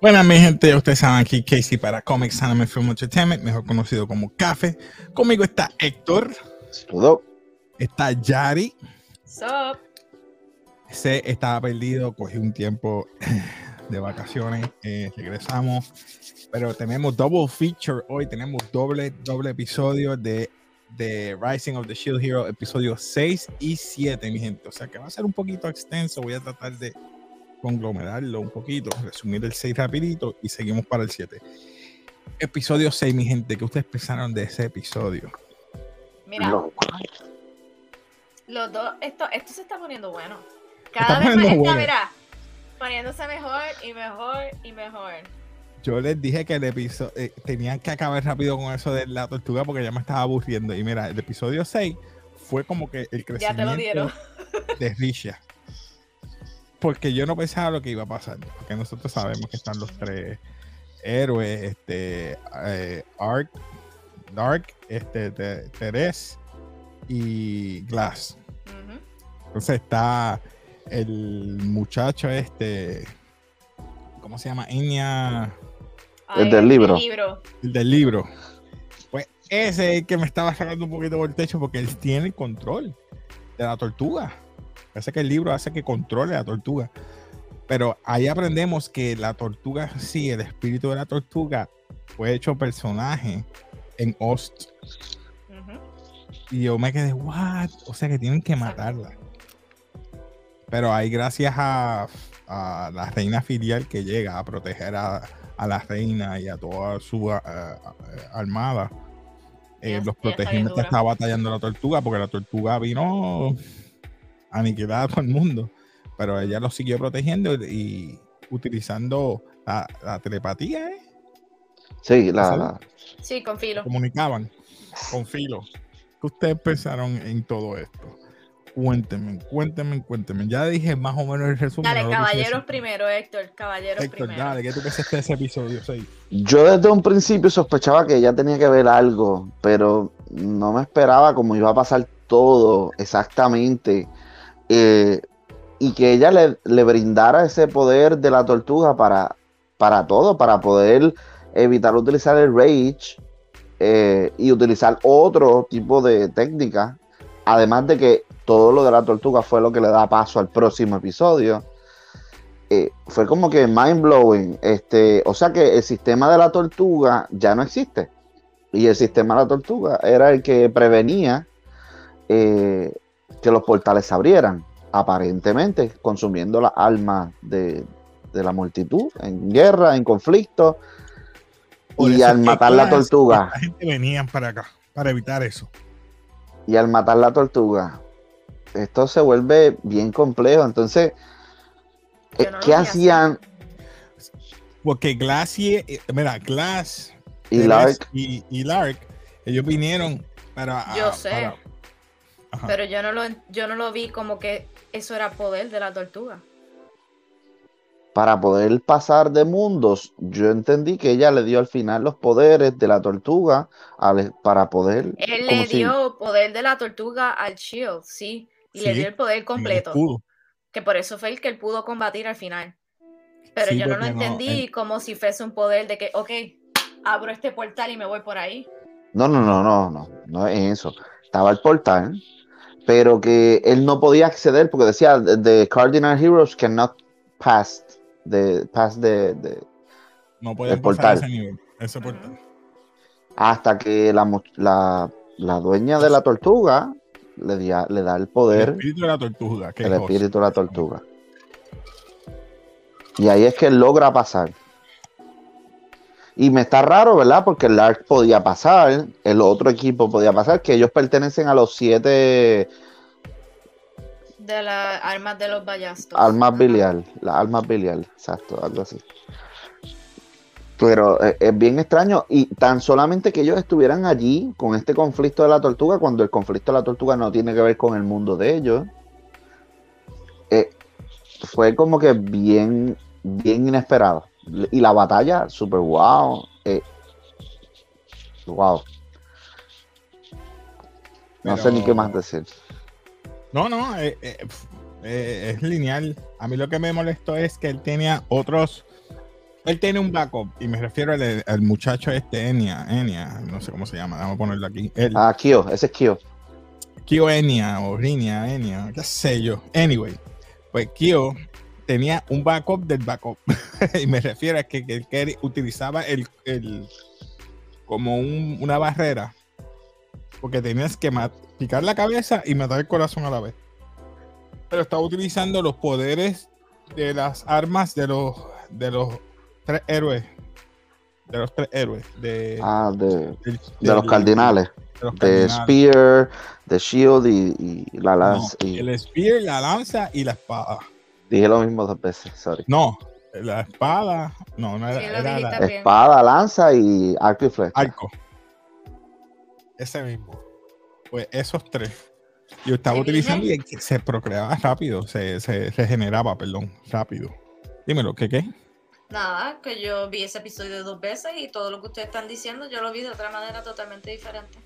Buenas, mi gente, ustedes saben aquí Casey para Comics Anime Film Entertainment, mejor conocido como Café. Conmigo está Héctor. Todo. Está Yari. Sup? Se estaba perdido, cogí un tiempo de vacaciones, eh, regresamos, pero tenemos double feature hoy, tenemos doble, doble episodio de, de Rising of the Shield Hero, episodio 6 y 7, mi gente. O sea que va a ser un poquito extenso, voy a tratar de conglomerarlo un poquito, resumir el 6 rapidito y seguimos para el 7. Episodio 6, mi gente, ¿qué ustedes pensaron de ese episodio? Mira, No. los dos, esto, esto se está poniendo bueno. está Cada vez más bueno. mira, poniéndose mejor y mejor y mejor. Yo les dije que el episodio tenían que acabar rápido con eso de la tortuga porque ya me estaba aburriendo. Y mira, el episodio 6 fue como que el Ya te lo dieron. crecimiento de Risha. Porque yo no pensaba lo que iba a pasar. Porque nosotros sabemos que están los tres héroes, este eh, Ark, Dark, este Te- Teres y Glass. Entonces está el muchacho este, ¿cómo se llama? Enya. El del libro. El libro. El del libro. Pues ese es el que me estaba sacando un poquito por el techo porque él tiene el control de la tortuga. Parece que el libro hace que controle la tortuga. Pero ahí aprendemos que la tortuga, sí, el espíritu de la tortuga fue hecho personaje en Ost. Y yo me quedé, what? O sea que tienen que matarla. Pero ahí gracias a, a la reina filial que llega a proteger a, a la reina y a toda su ah, armada. eh, los ella está bien protege mientras dura. está batallando la tortuga, porque la tortuga vino a aniquilar a todo el mundo. Pero ella lo siguió protegiendo y, y utilizando la, la telepatía, ¿eh? Sí, la, la- Sí, con filo. comunicaban con filo. ¿Qué ustedes pensaron en todo esto? Cuéntenme, cuéntenme, cuéntenme. Ya dije más o menos el resumen. Dale, caballeros primero, Héctor. Caballeros Héctor, primero. dale, ¿qué tú pensaste de ese episodio 6? Yo desde un principio sospechaba que ella tenía que ver algo, pero no me esperaba cómo iba a pasar todo exactamente. Eh, y que ella le, le brindara ese poder de la tortuga para, para todo, para poder evitar utilizar el rage eh, y utilizar otro tipo de técnica. Además de que todo lo de la tortuga fue lo que le da paso al próximo episodio. Eh, fue como que mind blowing. Este, o sea que el sistema de la tortuga ya no existe. Y el sistema de la tortuga era el que prevenía que los portales se abrieran, aparentemente, consumiendo las almas de, de la multitud en guerra, en conflicto. Por Y al matar la tortuga, La gente venían para acá, para evitar eso. y al matar la tortuga, esto se vuelve bien complejo. Entonces, eh, no ¿qué hacían? Porque Glass y, eh, mira, Glass Y Lark, y, y Lark, ellos vinieron para. Yo ah, sé. para- Ajá. Pero yo no lo, yo no lo vi como que eso era poder de la tortuga. para poder pasar de mundos, yo entendí que ella le dio al final los poderes de la tortuga al- para poder. Él le si- dio poder de la tortuga al Shield, sí. Y le dio el poder completo. Que por eso fue el que él pudo combatir al final. Pero Sí, yo no lo no, entendí él- como si fuese un poder de que, ok, abro este portal y me voy por ahí. No, no, no, no, no, no es eso. Estaba el portal, pero que él no podía acceder porque decía the Cardinal Heroes cannot pass the pass the, the- No pueden el pasar portal. ese nivel, ese portal. hasta que la, la, la dueña de la tortuga le, dia- le da el El poder. espíritu de la tortuga. El espíritu de la tortuga. Y ahí es que él logra pasar. Y me está raro, ¿verdad? Porque el Lark podía pasar, el otro equipo podía pasar, que ellos pertenecen a los siete De las armas de los ballestos. almas Ajá. biliar, las almas biliar, exacto, algo así. Pero eh, es bien extraño y tan solamente que ellos estuvieran allí con este conflicto de la tortuga, cuando el conflicto de la tortuga no tiene que ver con el mundo de ellos, eh, fue como que bien, bien inesperado. Y la batalla, super wow. eh, wow. No sé ni qué más decir. No, no, eh, eh, eh, es lineal. A mí lo que me molestó es que él tenía otros él tiene un backup, y me refiero al, al muchacho este, Enya, Enya, no sé cómo se llama, vamos a ponerlo aquí. Él, Ah, Kyo, ese es Kyo. Kyo Enya o Rinia Enya, qué sé yo. Anyway, pues Kyo tenía un backup del backup. y me refiero a que, que, que utilizaba el, el- como un- una barrera. Porque tenías que picar la cabeza y matar el corazón a la vez. Pero estaba utilizando los poderes de las armas de los de los tres héroes. De los tres héroes. De, Ah, de, del- de los cardinales. de los De cardinales. Spear, de Shield y, y la No, lanza. y, el spear, la lanza y la espada. Dije lo mismo dos veces, sorry. No, la espada, no, no era, Sí, era dijiste la- bien. Espada, lanza y arco y flecha. arco. Ese mismo. Pues esos tres. Yo estaba ¿Te utilizando y se procreaba rápido, se, se regeneraba, perdón, rápido. Dímelo, ¿qué qué? Nada, que yo vi ese episodio dos veces y todo lo que ustedes están diciendo yo lo vi de otra manera totalmente diferente.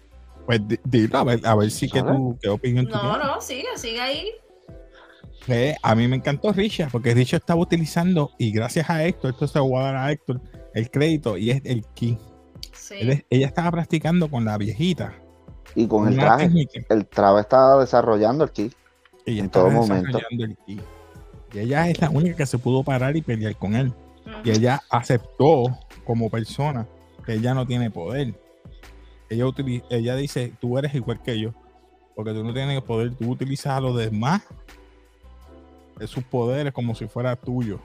Pues di- dilo, a ver, a ver si que tú, qué opinión tú No, no, sigue, sigue ahí. Eh, a mí me encantó Richard, porque Richard estaba utilizando, y gracias a Héctor, esto se voy a dar a Héctor, el crédito, y es el ki. Sí. Él es- ella estaba practicando con la viejita. Y con el traje. técnica. El traje estaba desarrollando el ki. Ella En estaba todo momento. desarrollando el. Y ella es la única que se pudo parar y pelear con él. Y ella aceptó como persona que ella no tiene poder. Ella, utili- ella dice, tú eres igual que yo. Porque tú no tienes poder, tú utilizas a los demás de sus poderes como si fuera tuyo.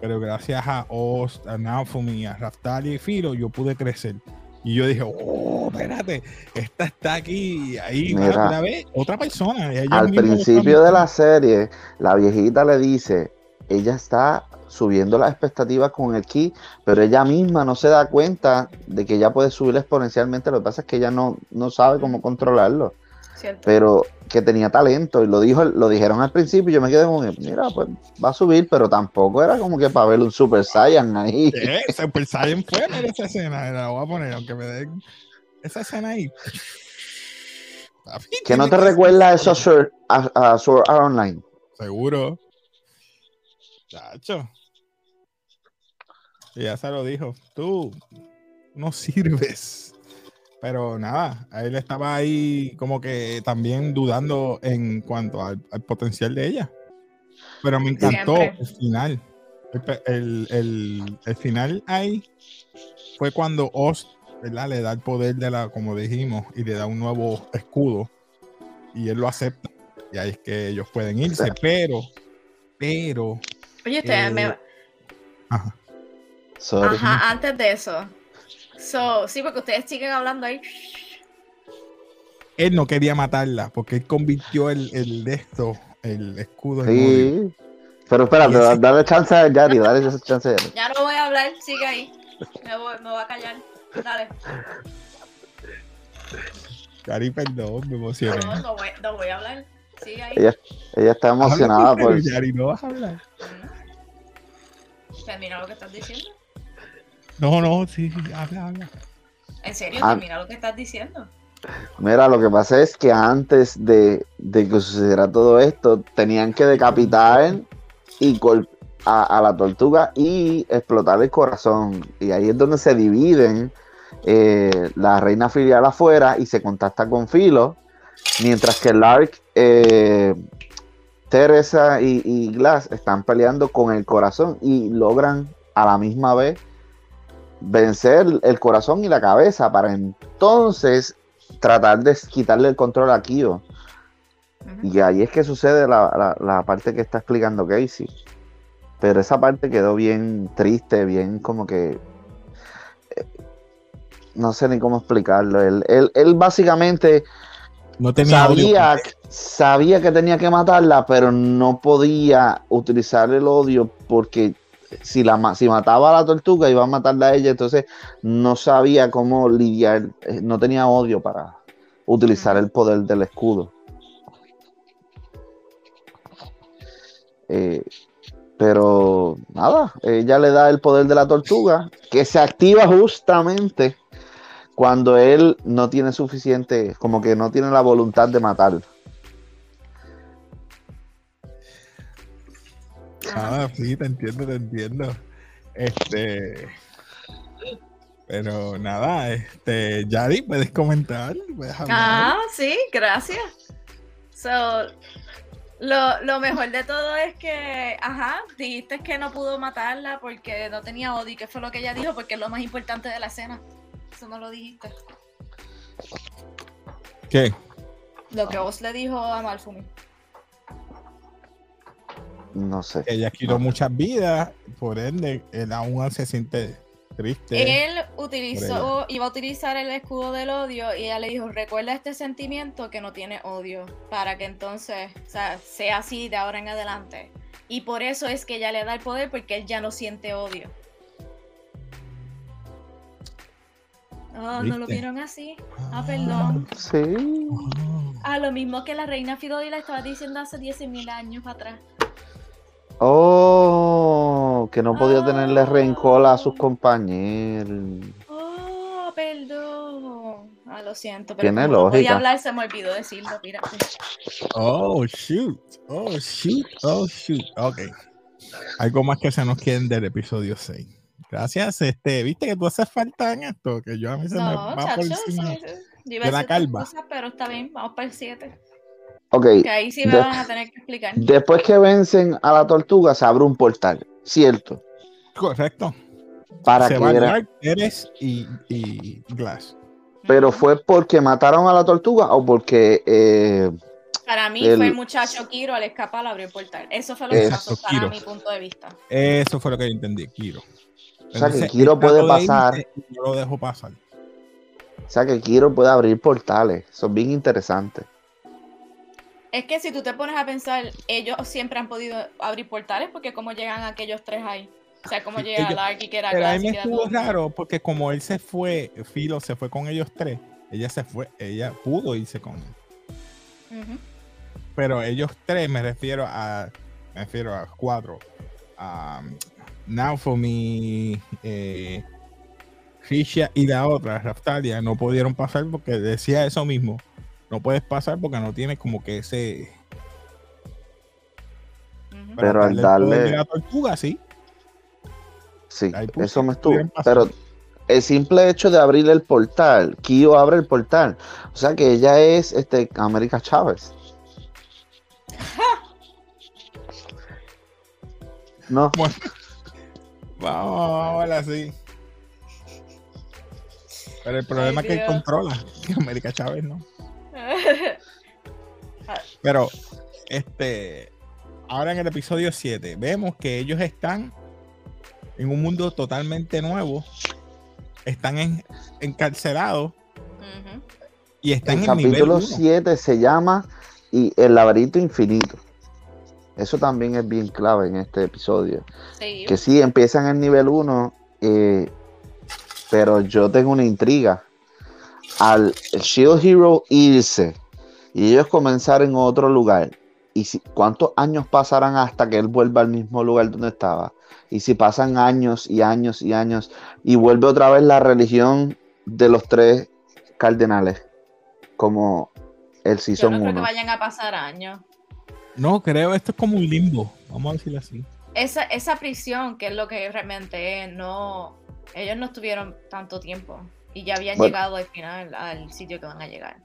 Pero gracias a Oz, a Naofumi, a Raftali y Filo, yo pude crecer. Y yo dije, oh, espérate, esta está aquí, y ahí Mira. otra vez, otra persona. Al principio de la serie, la viejita le dice, ella está subiendo las expectativas con el ki, pero ella misma no se da cuenta de que ella puede subir exponencialmente. Lo que pasa es que ella no, no sabe cómo controlarlo, Cierto. pero que tenía talento y lo dijo, lo dijeron al principio. y Yo me quedé como, que, mira, pues va a subir, pero tampoco era como que para ver un Super Saiyan ahí. ¿Qué? Super Saiyan fue ver esa escena, la voy a poner, aunque me den esa escena ahí. Que no te recuerda eso a Sword, a, a Sword Art Online. Seguro. Chacho. Y ya se lo dijo. Tú no sirves. Pero nada, a él estaba ahí como que también dudando en cuanto al, al potencial de ella. Pero me encantó Siempre. el final. El, el- el- el final ahí fue cuando Oz ¿verdad? le da el poder de la, como dijimos, y le da un nuevo escudo. Y él lo acepta. Y ahí es que ellos pueden irse. Pero, pero, Oye, ustedes eh, me... ajá. Sorry. Ajá, antes de eso. So, sí, porque ustedes siguen hablando ahí. él no quería matarla porque él convirtió el, el de esto, el escudo en odio. Sí. Pero espérate, ese- da- dale chance a Yari, dale esa chance a Yari. Ya no voy a hablar, sigue ahí. Me voy, me voy a callar. Dale. Cari, perdón, me emocioné. No, no voy, no voy a hablar. Sigue ahí. Ella, ella está emocionada Habla por. Yari, no vas a hablar. Termina lo que estás diciendo. No, no, sí, sí, habla, habla. En serio, Ah. termina lo que estás diciendo. Mira, lo que pasa es que antes de, de que sucediera todo esto, tenían que decapitar y a, a la tortuga y explotar el corazón. Y ahí es donde se dividen eh, la reina filial afuera y se contacta con Filo, mientras que Lark, eh, Teresa y, y Glass están peleando con el corazón y logran a la misma vez vencer el corazón y la cabeza para entonces tratar de quitarle el control a Kyo. Y ahí es que sucede la, la- la parte que está explicando Casey. Pero esa parte quedó bien triste, bien como que... eh, No sé ni cómo explicarlo. Él, él- él básicamente No tenía odio. sabía, sabía que tenía que matarla, pero no podía utilizar el odio porque si, la, si mataba a la tortuga iba a matarla a ella, entonces no sabía cómo lidiar, eh, no tenía odio para utilizar el poder del escudo. Eh, pero nada, ella le da el poder de la tortuga, que se activa justamente cuando él no tiene suficiente, como que no tiene la voluntad de matar. Ah, sí, te entiendo, te entiendo. Este. Pero nada, este, Yadi, puedes comentar. Puedes? Ah, sí, gracias. So, lo, lo mejor de todo es que, ajá, dijiste que no pudo matarla porque no tenía odio. ¿Qué fue lo que ella dijo? Porque es lo más importante de la escena. Eso no lo dijiste. ¿Qué? Lo que vos le dijo a Malfumi. No sé. Ella quitó muchas vidas, por ende, él aún se siente triste. Él utilizó, iba a utilizar el escudo del odio y ella le dijo, recuerda este sentimiento que no tiene odio, para que entonces o sea, sea así de ahora en adelante. Y por eso es que ella le da el poder porque él ya no siente odio. Oh, ¿no lo vieron así? Ah, perdón. Sí. Ah. Lo mismo que la reina Fidodi la estaba diciendo hace 10.000 años atrás. Oh, que no podía tenerle Ah. rencor a sus compañeros. Oh, perdón. Ah, lo siento, pero Tiene como no podía lógica. hablar, se me olvidó decirlo, mírate. Oh, shoot. Oh, shoot. Oh, shoot. Ok. Algo más que se nos queden del episodio 6. Gracias. Este, viste que tú haces falta en esto, que yo a mí se me No, va por chacho, encima. sí, sí. De la calva. cosas, pero está bien, vamos para el 7. Ok, Que ahí sí me De- van a tener que explicar. después que vencen a la tortuga, se abre un portal, ¿cierto? Correcto. Para se que va era- Eres y, y Glass. Pero fue porque mataron a la tortuga o porque eh, Para mí el- fue el muchacho Kiro al escapar abrió el portal. Eso fue lo que pasó para Kiro. mi punto de vista. Eso fue lo que yo entendí, Kiro. O sea, que Kiro puede pasar. irse y No lo dejó pasar. o sea que Kiro puede abrir portales. Es bien interesante. Es que si tú te pones a pensar, ellos siempre han podido abrir portales porque cómo llegan aquellos tres ahí. O sea, cómo llega ellos- Lark y que era Pero a mí me estuvo raro porque como él se fue, Filo se fue con ellos tres, ella se fue, ella pudo irse con él. Pero ellos tres, me refiero a, me refiero a cuatro. A Naufumi, eh, Risha y la otra, Raftalia, no pudieron pasar porque decía eso mismo. No puedes pasar porque no tienes como que ese. Pero al darle- de la tortuga, sí. Sí, eso me estuvo. Pero el simple hecho de abrir el portal, Kyo abre el portal. O sea que ella es este América Chávez. No, Bueno, vamos, ahora sí. Pero el problema es que él controla, que América Chávez no. Pero, este, ahora en el episodio 7, vemos que ellos están en un mundo totalmente nuevo, están en- encarcelados y están el en el nivel capítulo 1. 7 se llama y El laberinto infinito. Eso también es bien clave en este episodio. Sí. Que sí, empiezan en nivel 1, pero yo tengo una intriga. Al Shield Hero irse y ellos comenzar en otro lugar, ¿y si, cuántos años pasarán hasta que él vuelva al mismo lugar donde estaba? Y si pasan años y años y años y vuelve otra vez la religión de los tres cardenales, como el Season no creo que 1. vayan a pasar años. No, creo, esto es como un limbo, vamos a decirlo así. Esa, esa prisión, que es lo que realmente es, no. Ellos no estuvieron tanto tiempo. Y ya habían Bueno. llegado al final al sitio que van a llegar.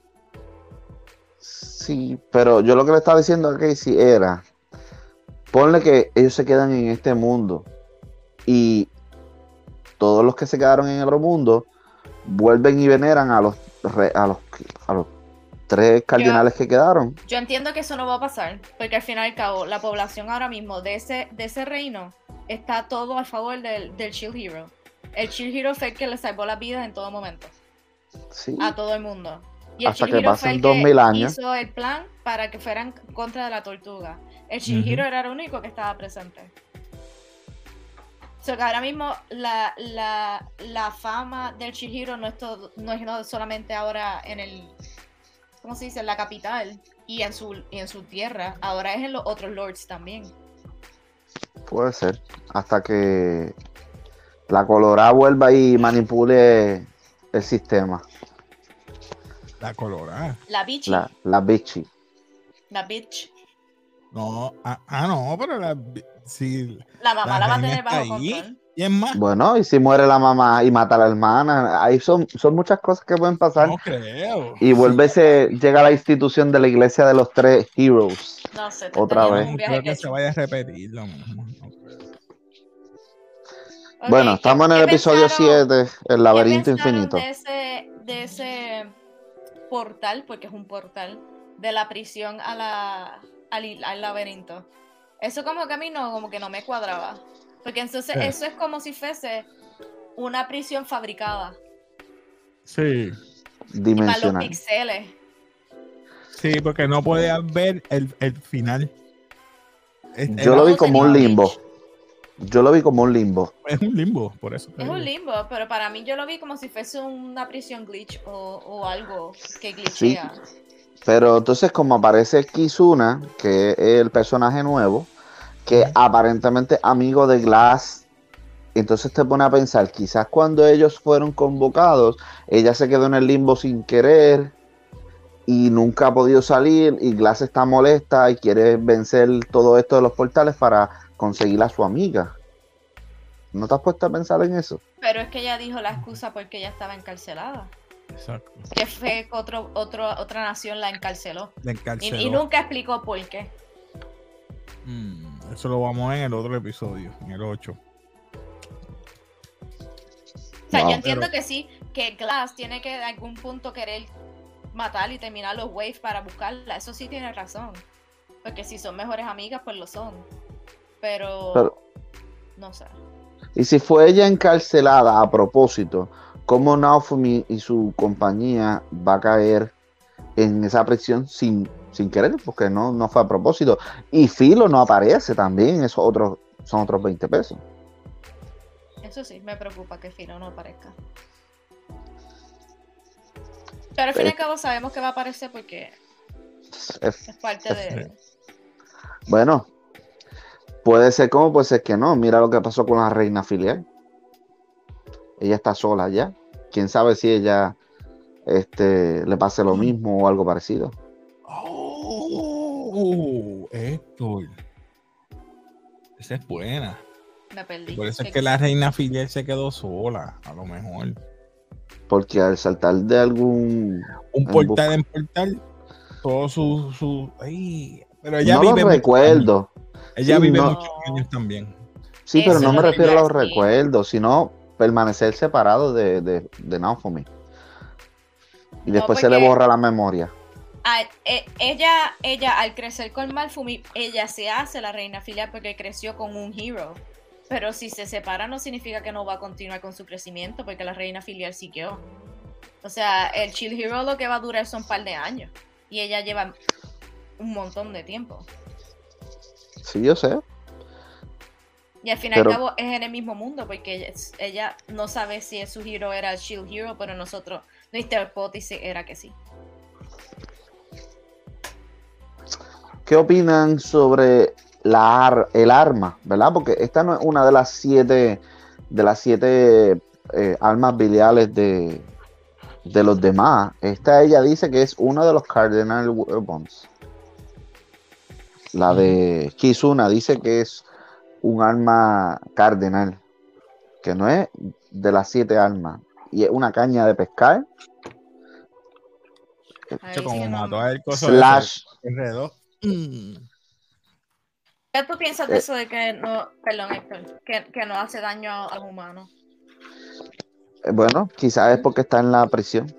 Sí, pero yo lo que le estaba diciendo a Casey era, ponle que ellos se quedan en este mundo y todos los que se quedaron en el otro mundo vuelven y veneran a los, a los, a los tres cardinales que quedaron. Yo entiendo que eso no va a pasar, porque al fin y al cabo, la población ahora mismo de ese, de ese reino está todo a favor del, del Shield Hero. El Shield Hero fue el que le salvó las vidas en todo momento, Sí, a todo el mundo. Y el Hasta Shield que Hero fue pasen el 2000 que años. hizo el plan para que fueran contra de la tortuga. El. Hero era el único que estaba presente. So que ahora mismo la, la, la fama del Shield Hero no es, todo- no es no solamente ahora en el, ¿cómo se dice? En la capital y en su, y en su tierra, ahora es en los otros lords también. puede ser. Hasta que la Colorada vuelva y manipule el sistema. La colorada. La bichi, La, la bichi. la bitch. No, ah, ah, no, pero la, si La mamá La la, va a tener bajo ahí. control. Y es más, Bueno, y si muere la mamá y mata a la hermana, ahí son, son muchas cosas que pueden pasar. no creo. Y vuelve llega a la institución de la iglesia de los tres heroes. No sé. Otra vez. un No viaje creo que que- se vaya a repetir lo mismo. no Bueno, estamos en ¿qué el episodio pensaron- 7, el laberinto infinito. De ese, de ese portal, porque es un portal, de la prisión a la, al, laberinto. Eso como que a mí no, como que no me cuadraba. Porque entonces Sí. eso es como si fuese una prisión fabricada. Sí, Y para los Dimensional. pixeles. sí, porque no podía ver el, el final. Es, Yo lo vi como un limbo. Yo lo vi como un limbo. es un limbo, por eso. Es un limbo, pero para mí yo lo vi como si fuese una prisión glitch o, o algo que glitchea. Pero entonces como aparece Kizuna, que es el personaje nuevo, que aparentemente amigo de Glass, entonces te pone a pensar, quizás cuando ellos fueron convocados, ella se quedó en el limbo sin querer y nunca ha podido salir y Glass está molesta y quiere vencer todo esto de los portales para conseguir a su amiga. ¿No te has puesto a pensar en eso? Pero es que ella dijo la excusa porque ella estaba encarcelada. Exacto. Que fue que otro, otro, otra nación la encarceló. La Y, encarceló. y nunca explicó por qué. Mm, eso lo vamos a ver en el otro episodio, en el 8. O sea, Wow. yo entiendo Pero- que sí, que Glass tiene que en algún punto querer matar y terminar los waves para buscarla. Eso sí tiene razón. Porque si son mejores amigas, pues lo son. Pero, Pero- no sé. Y si fue ella encarcelada a propósito, ¿cómo Naofumi y su compañía va a caer en esa prisión sin, sin querer? Porque no, no fue a propósito. Y Filo no aparece también, esos otros, son otros 20 pesos. Eso sí, me preocupa que Filo no aparezca. Pero al fin y al cabo sabemos que va a aparecer porque Es- es parte de... bueno, puede ser como, puede ser que no. Mira lo que pasó con la reina filial. Ella está sola ya. Quién sabe si ella este, le pase lo mismo o algo parecido. Oh, Héctor. Esa es buena. Me perdí. Por eso es ¿Qué- que la reina filial se quedó sola, a lo mejor. Porque al saltar de algún Un portal en portal, todo su. su ay, pero ella no vive. lo recuerdo. Ella Sí, vive no- muchos años también. Sí, pero Eso no me refiero a los recuerdos, sino permanecer separado de, de, de Naofumi. Y No, después se le borra la memoria. Ah, eh, ella, ella al crecer con Malfumi, ella se hace la reina filial porque creció con un hero. Pero si se separa no significa que no va a continuar con su crecimiento porque la reina filial siguió. O sea, el Chill Hero lo que va a durar son un par de años. Y ella lleva un montón de tiempo. Sí, yo sé. Y al fin y al Pero- cabo es en el mismo mundo porque ella, ella no sabe si su hero era el Shield Hero, pero nosotros, nuestra hipótesis era que sí. ¿Qué opinan sobre la ar- el arma, verdad? Porque esta no es una de las siete de las siete eh, biliales de, de los demás. Esta ella dice que es uno de los Cardinal Weapons. La de Kizuna dice que es un arma cardenal, que no es de las siete armas. Y es una caña de pescar como mató a slash R2. Mm. ¿Qué tú piensas de Eh. eso de que no, perdón Héctor, que, que no hace daño a, a los humanos? Eh, Bueno, quizás es porque está en la prisión.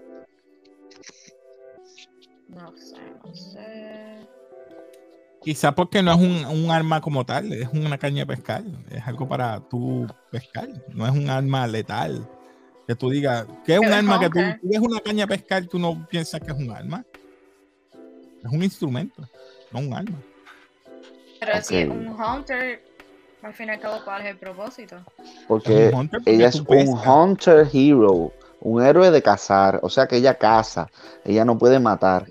Quizás porque no es un, un arma como tal, es una caña de pescar. Es algo para tú pescar. No es un arma letal. Que tú digas, ¿qué es un Pero arma que tú, tú ves una caña de pescar tú no piensas que es un arma? Es un instrumento, no un arma. Pero si es Ok. un hunter, al fin y al cabo, ¿cuál es el propósito? Porque Es un hunter porque ella es un hunter hero, un héroe de cazar. O sea que ella caza, ella no puede matar.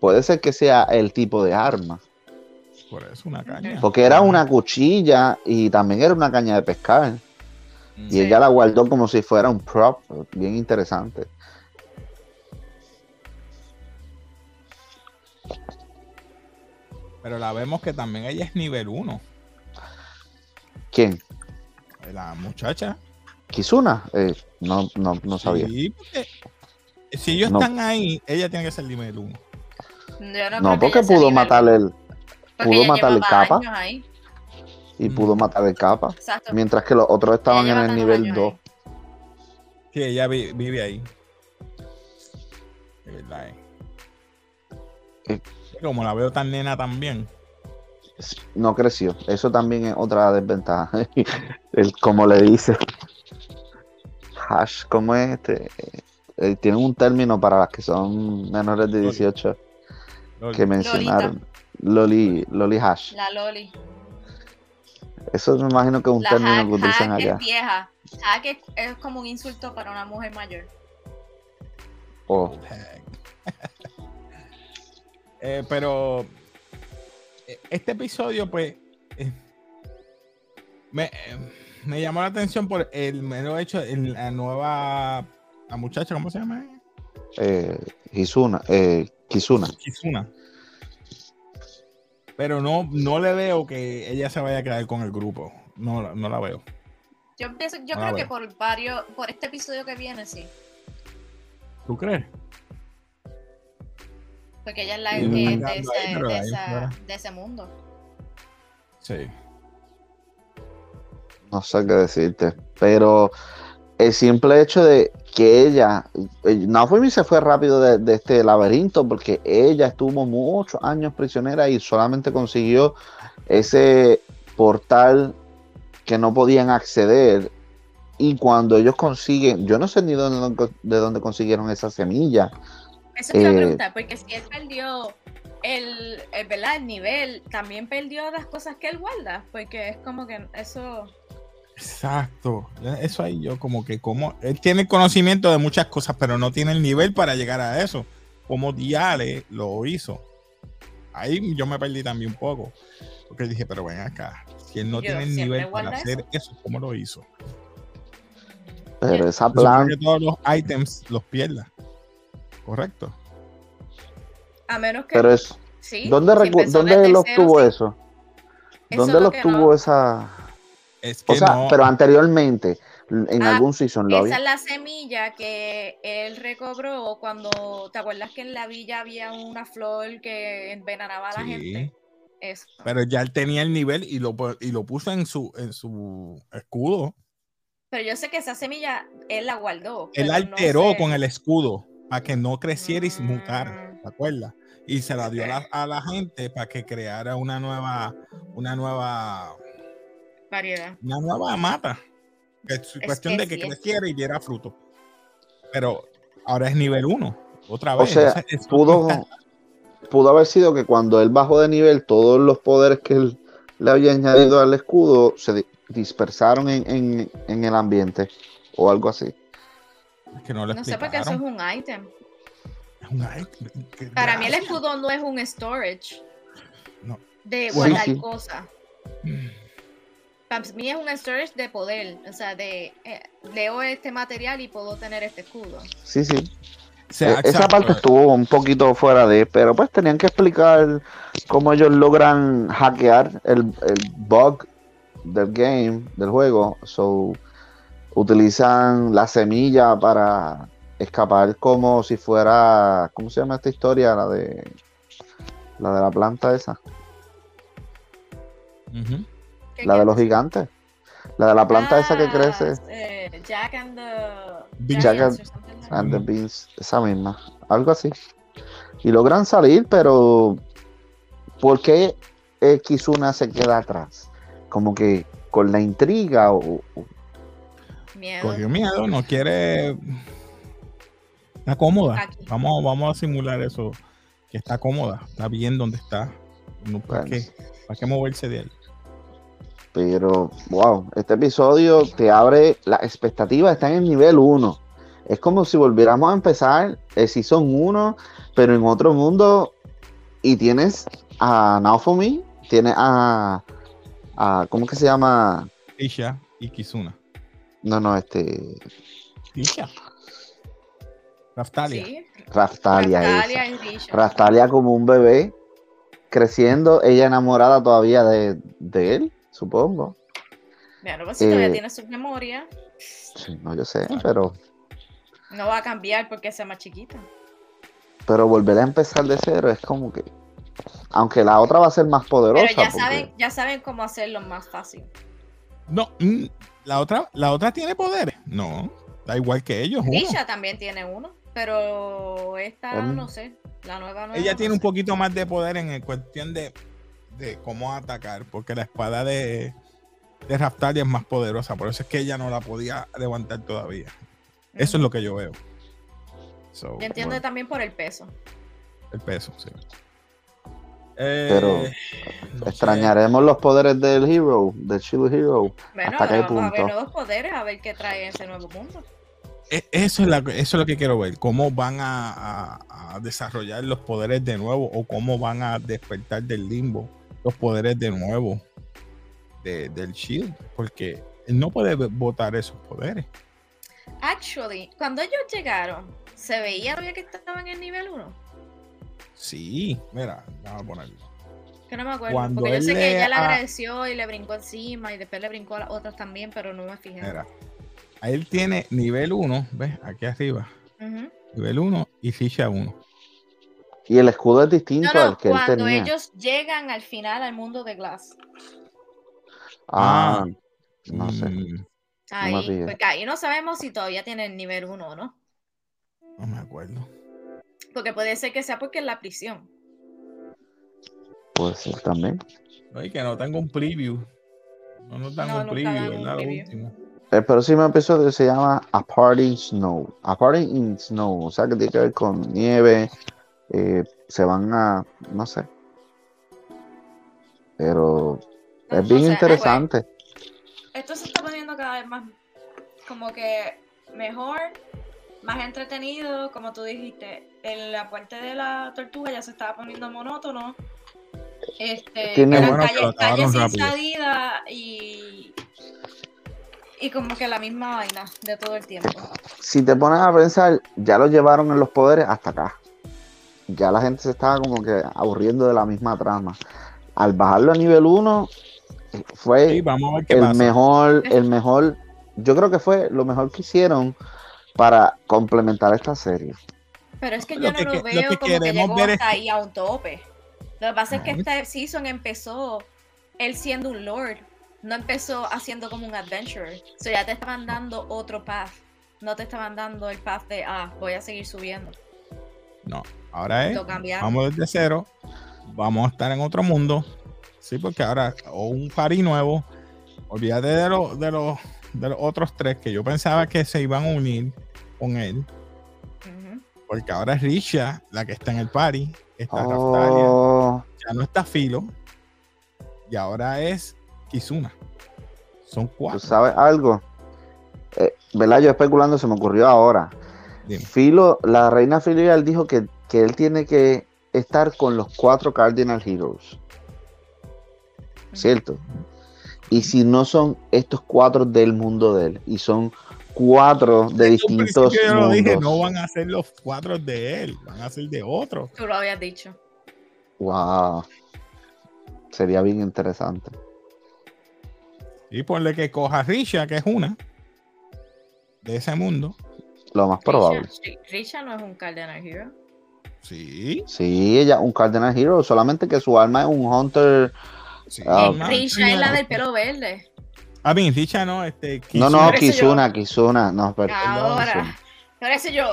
Puede ser que sea el tipo de arma. Por eso una caña. Porque era una cuchilla y también era una caña de pescar. Y Sí. ella la guardó como si fuera un prop. Bien interesante. Pero la vemos que también ella es nivel 1. ¿Quién? la muchacha. Kizuna, eh, no, no, no sabía. Sí, porque si ellos No. están ahí, ella tiene que ser nivel 1. Yo no, porque pudo matar el, porque pudo ella matar el capa. y Mm. pudo matar el capa, Exacto. mientras que los otros estaban Ella en el nivel años 2. ahí. Sí, ella vi- vive ahí. De verdad. eh. Eh. Como la veo tan nena también. No creció. Eso también es otra desventaja. el, como le dice. Hash, ¿cómo es este? Eh, tienen un término para las que son menores de Loli. 18 Loli. que mencionaron. Loli, Loli Hash. La Loli. Eso me imagino que es un La término hack, que utilizan hack allá. es vieja. Hack es, es como un insulto para una mujer mayor. Oh. Eh, pero eh, este episodio, pues, eh, me, eh, me llamó la atención por el mero hecho, en la nueva, la muchacha, ¿cómo se llama? eh, Hizuna, eh, Kizuna. Kizuna. Pero no, no le veo que ella se vaya a quedar con el grupo. No, la- no la veo. Yo pienso, yo creo que por varios, por este episodio que viene, sí. ¿Tú crees? Porque ella es la que de ese, de, esa- de ese mundo. Sí. No sé qué decirte. Pero el simple hecho de que ella, eh, Naofumi se fue rápido de, de este laberinto porque ella estuvo muchos años prisionera y solamente consiguió ese portal que no podían acceder. Y cuando ellos consiguen, yo no sé ni dónde, de dónde consiguieron esa semilla. Eso te iba a Eh, preguntar, porque si él perdió el, el, ¿verdad? el nivel, también perdió las cosas que él guarda. Porque es como que eso. Exacto. Eso ahí yo como que como él tiene conocimiento de muchas cosas, pero no tiene el nivel para llegar a eso. Como Diale lo hizo. Ahí yo me perdí también un poco. Porque dije, pero ven acá, si él no Yo tiene el nivel para hacer eso, ¿cómo lo hizo? Pero esa que todos los items los pierda. Correcto. A menos que. pero es, sí, ¿dónde, si ¿dónde él obtuvo sí. eso? Eso ¿Dónde lo obtuvo no- esa...? Es que O sea, no, pero anteriormente, en Ah, algún season lo Esa había. es la semilla que él recobró cuando. ¿Te acuerdas que en la villa había una flor que envenenaba a la Sí. gente? Eso. pero ya él tenía el nivel y lo, y lo puso en su, en su escudo. Pero yo sé que esa semilla él la guardó. Él no alteró sé. con el escudo para que no creciera y se mutara, Mm. ¿te acuerdas? Y se la dio a la, a la gente para que creara una nueva, una nueva, variedad. una nueva mata. Es cuestión que de que sí creciera y diera fruto. Pero ahora es nivel 1, otra O vez. sea, eso no pudo, pudo haber sido que cuando él bajó de nivel, todos los poderes que él le había añadido al escudo se di- dispersaron en, en- en el ambiente o algo así. que no le No sé porque eso es un item. Es un item. Que- Para mí el escudo no es un storage No. de Sí, guardar sí. cosas. Para mí es un storage de poder. O sea, de eh, leo este material y puedo tener este escudo. Sí, sí. Eh, esa parte estuvo un poquito fuera de, pero pues tenían que explicar cómo ellos logran hackear el, el bug del game, del juego. So, utilizan la semilla para escapar como si fuera, ¿cómo se llama esta historia? La de la de la planta esa. ¿Qué la de los gigantes. La de la planta esa que Ah, crece. eh, Jack and the Jack Giants and-. And Beans, esa misma, algo así. Y logran salir, pero ¿por qué Kizuna se queda atrás? Como que con la intriga o, o- Miedo. Cogió miedo, no quiere. Está cómoda. Aquí. Vamos, vamos a simular eso. Que está cómoda, está bien donde está. No, ¿para, Bueno. qué? ¿Para qué moverse de ahí? Pero wow, este episodio te abre la expectativa, está en el nivel 1. Es como si volviéramos a empezar el Season 1, pero en otro mundo. Y tienes a Naofumi, tienes a, a. ¿Cómo que se llama? Isha y Kizuna. No, no, este. Isha. Raftalia. Sí. Raftalia. esa. Raftalia. Rastalia como un bebé creciendo, ella enamorada todavía de, de él, supongo. Pues si todavía Eh, tiene su memoria, Sí, no, yo sé, pero, no va a cambiar porque sea más chiquita. pero volver a empezar de cero es como que. Aunque la otra va a ser más poderosa. Pero ya porque- saben, ya saben cómo hacerlo más fácil. No, mm, la otra, la otra tiene poderes. No, da igual que ellos. Risha también tiene uno, pero esta Em. no sé. La nueva nueva. Ella no tiene un sé. poquito más de poder en cuestión de, de cómo atacar, porque la espada de, de Raftalia es más poderosa, por eso es que ella no la podía levantar todavía. Eso es lo que yo veo. So, Yo entiendo bueno. también por el peso. el peso, sí. Eh, Pero no sé. Extrañaremos los poderes del Hero, del Shield Hero. Bueno, ¿Hasta qué vamos a ver punto? nuevos poderes, a ver qué trae ese nuevo mundo. E- Eso es, la- eso es lo que quiero ver, cómo van a, a- a desarrollar los poderes de nuevo o cómo van a despertar del limbo los poderes de nuevo de- del Shield, porque él no puede votar esos poderes. Actually, cuando ellos llegaron, ¿se veía todavía que estaban en el nivel 1? Sí, mira, vamos a ponerlo. Que no me acuerdo. Cuando porque yo sé que ella le agradeció y le brincó encima y después le brincó a las otras también, pero no me fijé. Mira, él tiene nivel 1, ¿ves? Aquí arriba, nivel 1 y ficha 1. Y el escudo es distinto No, al no, que él cuando tenía. ellos llegan al final al mundo de Glass. Ah, Ah. no sé. Mm, Ahí, porque ahí no sabemos si todavía tienen nivel 1 o no. no me acuerdo. Porque puede ser que sea porque es la prisión. Puede ser también. Oye, que no tengo un preview. No No, un nunca preview, dan un ¿verdad? Lo preview. último. El próximo episodio se llama A Party in Snow. A Party in Snow. O sea que tiene que ver con nieve. Eh, se van a. No sé. Pero es bien interesante. Esto se está poniendo cada vez más como que mejor, más entretenido, como tú dijiste. En la parte de la tortuga ya se estaba poniendo monótono. Este, Tiene- Bueno, calles, calles sin rápido. salida y, y como que la misma vaina de todo el tiempo. Si te pones a pensar, ya lo llevaron en los poderes hasta acá. Ya la gente se estaba como que aburriendo de la misma trama. Al bajarlo a nivel 1, fue Sí, vamos a ver qué el pasa. mejor, el mejor, yo creo que fue lo mejor que hicieron para complementar esta serie. Pero es que Lo yo no que lo que- lo veo que como que llegó ver es- hasta ahí a un tope. Lo que pasa es que No. este season empezó él siendo un lord. No empezó haciendo como un adventurer. O sea, ya te estaban dando otro path. No te estaban dando el path de, ah, voy a seguir subiendo. No, ahora es, Lo vamos desde cero, vamos a estar en otro mundo, sí, porque ahora, o un party nuevo, olvídate de, los de, los de los otros tres que yo pensaba que se iban a unir con él, porque ahora es Risha la que está en el party, está Raftalia, Oh, ya no está Filo, y ahora es Kizuna. Son ¿Tú cuatro. sabes algo? Eh, ¿Verdad? Yo especulando se me ocurrió ahora. Dime. Filo, la reina Filial dijo que, que él tiene que estar con los cuatro Cardinal Heroes. ¿Cierto? Y si no son estos cuatro del mundo de él, y son cuatro de distintos yo lo dije, mundos. no van a ser los cuatro de él, van a ser de otro. Tú lo habías dicho. Wow. Sería bien interesante. Y ponle que coja Risha, que es una de ese mundo. Lo más probable. Risha, Ri- Risha no es un Cardinal Hero. Sí, Sí, ella un Cardinal Hero, solamente que su alma es un Hunter. sí. Ah, una- Risha es la del pelo verde. A mí, Risha no, este. No, no, Kizuna. Yo. Kizuna, Kizuna. No, pero, Ahora. Parece yo.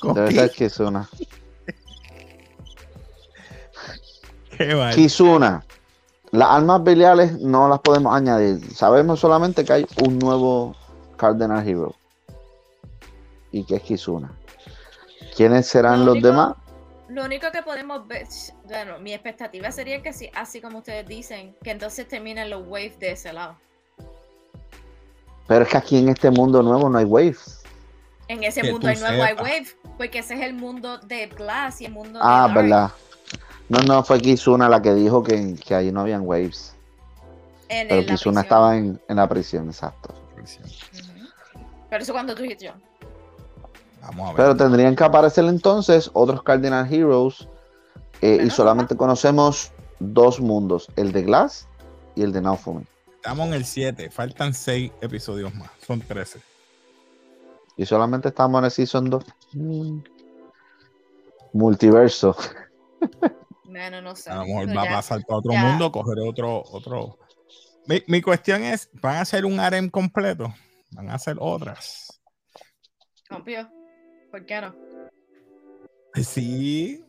¿Con Debe qué? ser Kizuna. Qué mal. Kizuna. Las armas biliales no las podemos añadir. Sabemos solamente que hay un nuevo Cardinal Hero. Y que es Kizuna. ¿Quiénes serán Lo los único- demás? Lo único que podemos ver, bueno, mi expectativa sería que si, así como ustedes dicen, que entonces terminen los waves de ese lado. Pero es que aquí en este mundo nuevo no hay waves. En ese Que mundo hay nuevo hay sepas. wave, porque ese es el mundo de Glass y el mundo Ah, de Dark. verdad. No, no, fue Kizuna la que dijo que, que ahí no habían waves. En Pero Kizuna prisión. estaba en, en la prisión, exacto. Pero eso cuando tú dijiste yo. Vamos a ver. Pero tendrían que aparecer entonces otros Cardinal Heroes. eh, y solamente conocemos dos mundos, el de Glass y el de Naofumi. Estamos en el 7, faltan 6 episodios más, son 13. Y solamente estamos en el Season 2. Mm. Multiverso. Bueno, no sé. A lo mejor Pero va a pasar para otro ya. mundo, coger otro, otro. Mi, mi cuestión es, ¿van a hacer un harem completo? ¿Van a hacer otras? Rompió. ¿Por qué no? Sí,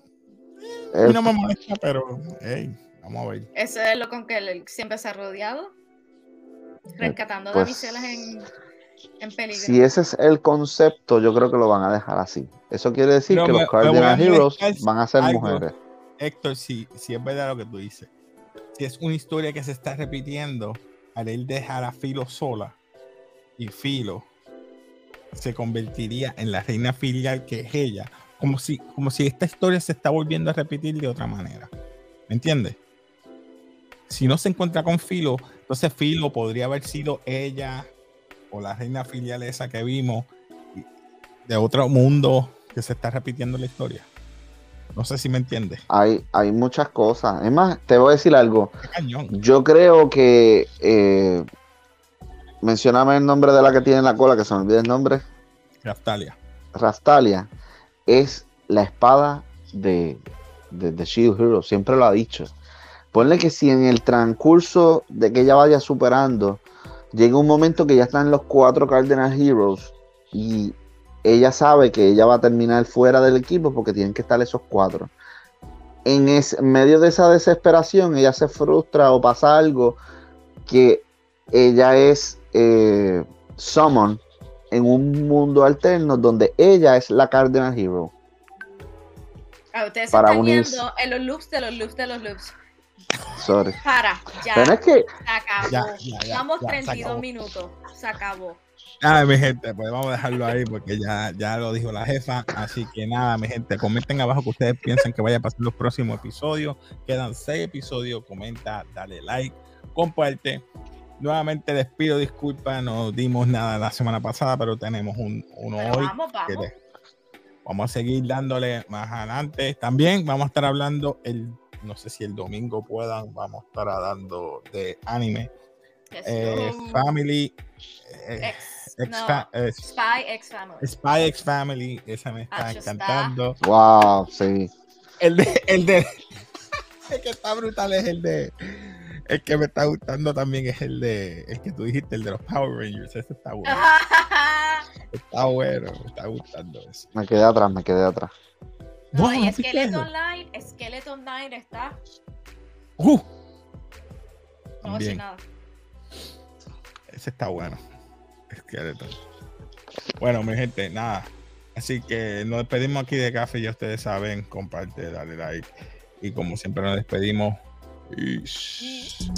Eh, no me molesta, pero hey, vamos a ver. Eso es lo con que él siempre se ha rodeado. Rescatando pues, damiselas en, en peligro. si ese es el concepto, yo creo que lo van a dejar así. Eso quiere decir Pero que me- los Cardinal Heroes van a ser algo. mujeres. Héctor, si, si es verdad lo que tú dices, si es una historia que se está repitiendo, al él dejar a Filo sola y Filo se convertiría en la reina filial que es ella, como si, como si esta historia se está volviendo a repetir de otra manera. ¿Me entiendes? Si no se encuentra con Filo, entonces Filo podría haber sido ella o la reina filial esa que vimos de otro mundo que se está repitiendo la historia. No sé si me entiendes. Hay, hay muchas cosas. Es más, te voy a decir algo. Yo creo que. Eh, mencioname el nombre de la que tiene la cola, que se me olvida el nombre. Raftalia. Rastalia es la espada de, de, de Shield Hero, siempre lo ha dicho. Ponle que si en el transcurso de que ella vaya superando, llega un momento que ya están los cuatro Cardinal Heroes y ella sabe que ella va a terminar fuera del equipo porque tienen que estar esos cuatro. En es- medio de esa desesperación, ella se frustra o pasa algo que ella es eh, Summon en un mundo alterno donde ella es la Cardinal Hero. Ah, ustedes para se están unirse. yendo en los loops de los loops de los loops. Sorry. Para, ya. Pero es que Se acabó. Ya, ya, ya, Vamos ya, se 32 acabó. minutos. Se acabó. Nada, mi gente, pues vamos a dejarlo ahí porque ya, ya lo dijo la jefa. Así que nada, mi gente, comenten abajo que ustedes piensan que vaya a pasar los próximos episodios. Quedan seis episodios. Comenta, dale like, comparte. Nuevamente les pido disculpas, no dimos nada la semana pasada, pero tenemos un, uno Pero hoy. vamos, que a seguir dándole más adelante. También vamos a estar hablando el, no sé si el domingo puedan, vamos a estar dando de anime. Eh. Family. eh, Ex, Ex no, fa- eh, Spy X Family. Spy X Family, esa me está. encantando. wow, sí. El de, el de, el que está brutal es el de, el que me está gustando también es el de, el que tú dijiste, el de los Power Rangers. Ese está bueno, está bueno, me está gustando eso. Me quedé atrás, me quedé atrás. No, Wow, y ¿no viste Skeleton? Knight, Skeleton Knight está. Uh, No voy a decir también, nada. ese está bueno. Skeleton. Bueno, mi gente, nada. Así que nos despedimos aquí de café, ya ustedes saben, comparte, dale like. Y como siempre nos despedimos. Peace.